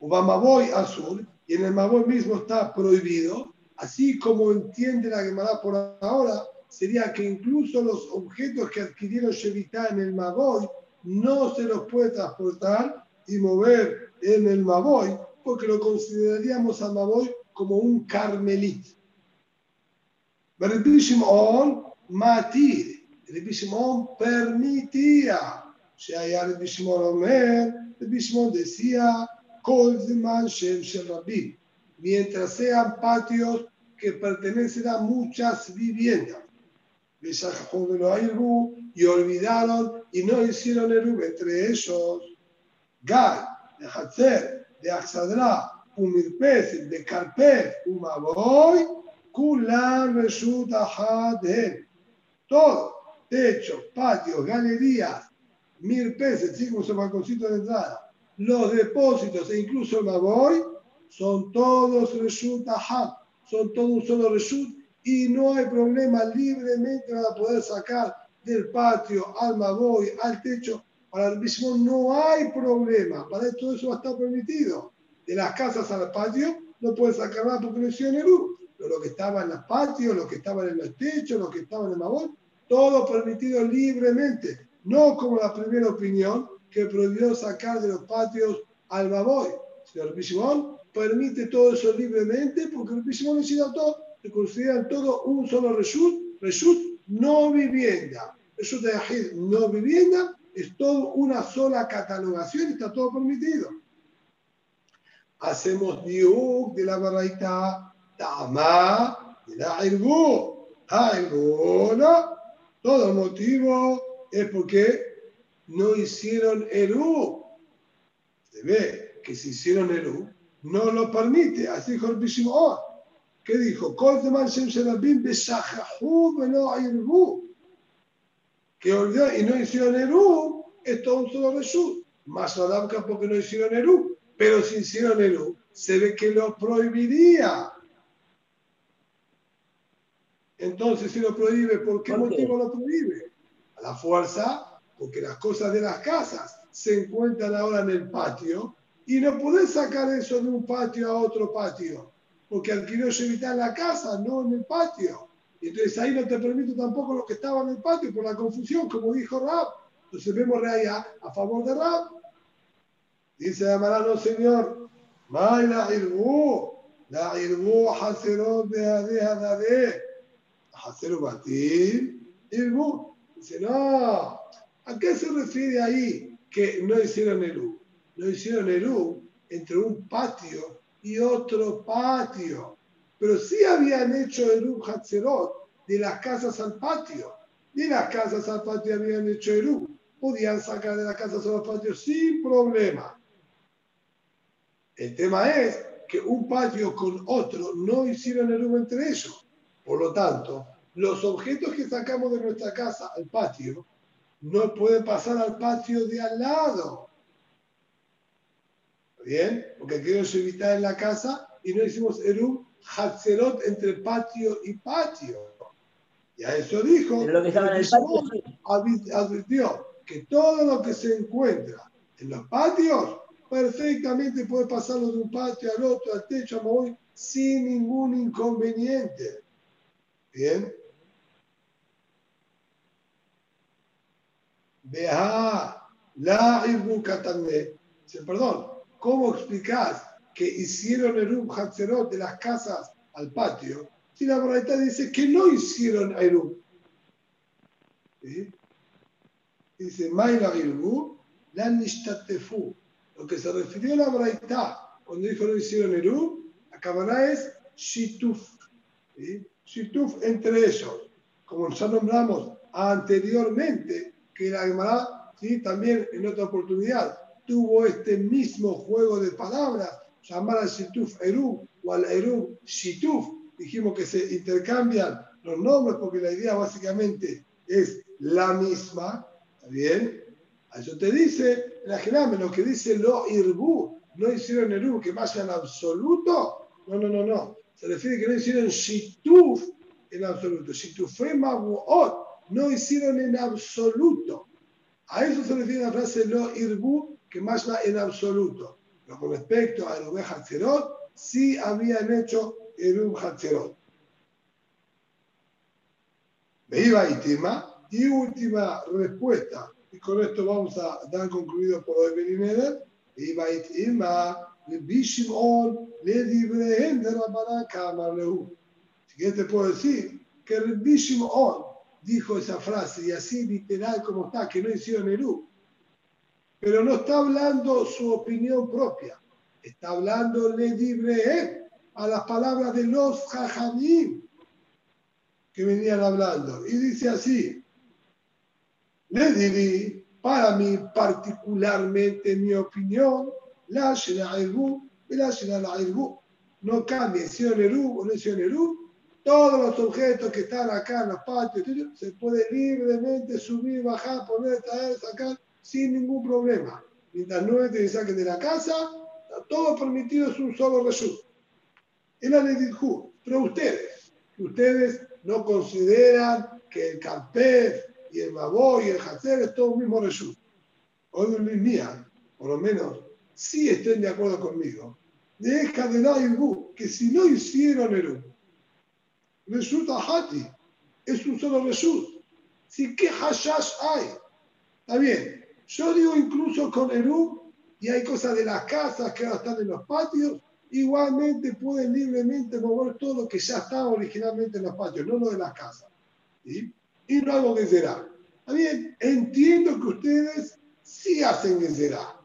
Maboy azul, y en el Maboy mismo está prohibido, así como entiende la Gemara por ahora, sería que incluso los objetos que adquirieron Shevita en el Maboy no se los puede transportar y mover en el Maboy, porque lo consideraríamos al Maboy como un carmelit. on matir. Rabbi Shimon permitía. שהיה רבי שמעון אומר, רבי שמעון decía, כל זמן שם של Mientras sean patios que pertenecen a muchas viviendas. y olvidaron y no hicieron Erub entre ellos. Gal, de Hatzer, de Axadra, Umirpez, de Karpef, Umaboy, Kulan Reshut. Todo, techo, patios, galerías, Mirpez, así como su balconcito de entrada, los depósitos e incluso el Maboy, son todos Reshut son todos un solo Reshut y no hay problema, libremente van a poder sacar del patio al Maboy, al techo, para el mismo no hay problema, para todo eso va a estar permitido. De las casas al patio no pueden sacar nada porque no hicieron el pero lo que estaba en los patios, lo que estaban en los techos, lo que estaba en el Maboy, todo permitido libremente, no como la primera opinión que prohibió sacar de los patios al Maboy. Señor Bishimon permite todo eso libremente porque el Bishimon ha todo se consideran todo un solo reshut, reshut no vivienda. Reshut de Yahid no vivienda es todo una sola catalogación, está todo permitido. Hacemos diuk de la baraita, tama irbu. no. Todo el motivo es porque no hicieron eru. Se ve que si hicieron eru, no lo permite. Así dijo el Bishimon. ¿Qué dijo? Que olvidó y no hicieron Eru, es todo un solo Reshut. Más Adamka porque no hicieron Eru. Pero si hicieron Eru, se ve que lo prohibiría. Entonces, si lo prohíbe, ¿por qué motivo lo prohíbe? A la fuerza, porque las cosas de las casas se encuentran ahora en el patio y no puedes sacar eso de un patio a otro patio porque alquiló Shevitá en la casa, no en el patio. Y entonces ahí no te permito tampoco lo que estaba en el patio por la confusión, como dijo Rab. Entonces vemos allá a favor de Rab. Dice Amarano, señor, May la irbu, la irbu hacerot de haceru batir, irbu. Dice, no, ¿a qué se refiere ahí que no hicieron Eru? No hicieron Eru entre un patio y otro patio. Pero sí habían hecho el Hatzerot de las casas al patio. De las casas al patio habían hecho el Podían sacar de las casas al patio sin problema. El tema es que un patio con otro no hicieron el entre ellos. Por lo tanto, los objetos que sacamos de nuestra casa al patio no pueden pasar al patio de al lado. ¿Bien? Porque queremos evitar en la casa y no hicimos Eru Hatzerot entre patio y patio. Y a eso dijo, lo que estaba en el patio, advirtió que todo lo que se encuentra en los patios perfectamente puede pasarlo de un patio al otro, al techo, a móvil, sin ningún inconveniente. ¿Bien? Vea, la Irbu Perdón, ¿Cómo explicás que hicieron el Hatzerot de las casas al patio si la Braita dice que no hicieron Eruv? Dice, Mayla Irbu, la Nishtatefu. Lo que se refirió a la Braita cuando dijo no hicieron Eruv, acabará es Shituf. Shituf entre ellos. Como ya nombramos anteriormente, que la Gemara ¿sí? también en otra oportunidad tuvo este mismo juego de palabras, llamar al Shituf Eru o al Eru Shituf. Dijimos que se intercambian los nombres porque la idea básicamente es la misma. ¿Está bien? Eso te dice, imagíname lo que dice lo Irbu, no hicieron Eru que vaya en absoluto. No, no, no, no. Se refiere que no hicieron Shituf en absoluto. Shitufé Mabuot, no hicieron en absoluto. A eso se refiere la frase lo Irbu que más va en absoluto. Pero con respecto a Erubé Hatzerot, sí habían hecho Erub Hatzerot. Me iba y tema. Y última respuesta, y con esto vamos a dar concluido por hoy Belineder. iba le Bishimon, le Dibrehen de Rabbaná Kamarlehu. Si quieres te puedo decir que Bishimon dijo esa frase y así literal como está, que no hicieron Erub pero no está hablando su opinión propia, está hablando le libre a las palabras de los jajamim. que venían hablando. Y dice así, le diré, para mí particularmente, en mi opinión, la Irbu, la la Irbu. No cambie si es o no es todos los objetos que están acá en los patios, se puede libremente subir, bajar, poner, traer, sacar, sin ningún problema. Mientras no te saquen de la casa, todo permitido, es un solo resú. Es la ley de Pero ustedes, ustedes no consideran que el Campef y el Babó y el Hacer es todo un mismo resú. Hoy mía, por lo menos, sí estén de acuerdo conmigo. Deja de dar que si no hicieron el resulta Hati, es un solo Reshut. Si qué Hashash hay, está bien. Yo digo incluso con Eru, y hay cosas de las casas que ahora están en los patios, igualmente pueden libremente mover todo lo que ya estaba originalmente en los patios, no lo de las casas. Y no hago será. Está bien, entiendo que ustedes sí hacen será.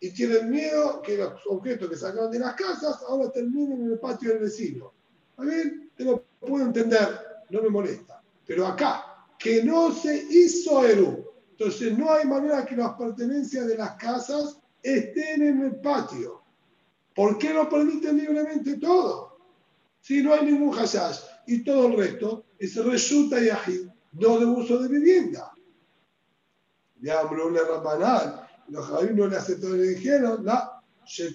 Y tienen miedo que los objetos que sacaron de las casas ahora terminen en el patio del vecino. ¿Está bien? Te lo puedo entender, no me molesta. Pero acá, que no se hizo Eru. Entonces no hay manera que las pertenencias de las casas estén en el patio. ¿Por qué no permiten libremente todo? Si no hay ningún hashash y todo el resto es resulta y agil, no de uso de vivienda. Ya le Rabanal, los Javín no le aceptaron y dijeron, la,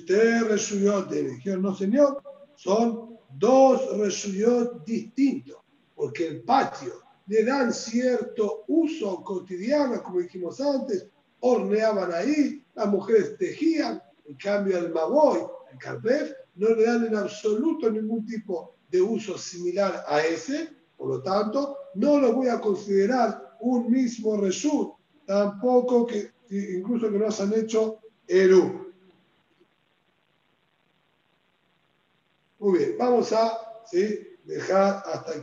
te le dijeron, no señor, son dos reshuyot distintos, porque el patio le dan cierto uso cotidiano, como dijimos antes, horneaban ahí, las mujeres tejían, en cambio al Maboy, el Carpef, no le dan en absoluto ningún tipo de uso similar a ese, por lo tanto, no lo voy a considerar un mismo reshut, tampoco que, incluso que no se han hecho Eru. Muy bien, vamos a dejar hasta aquí.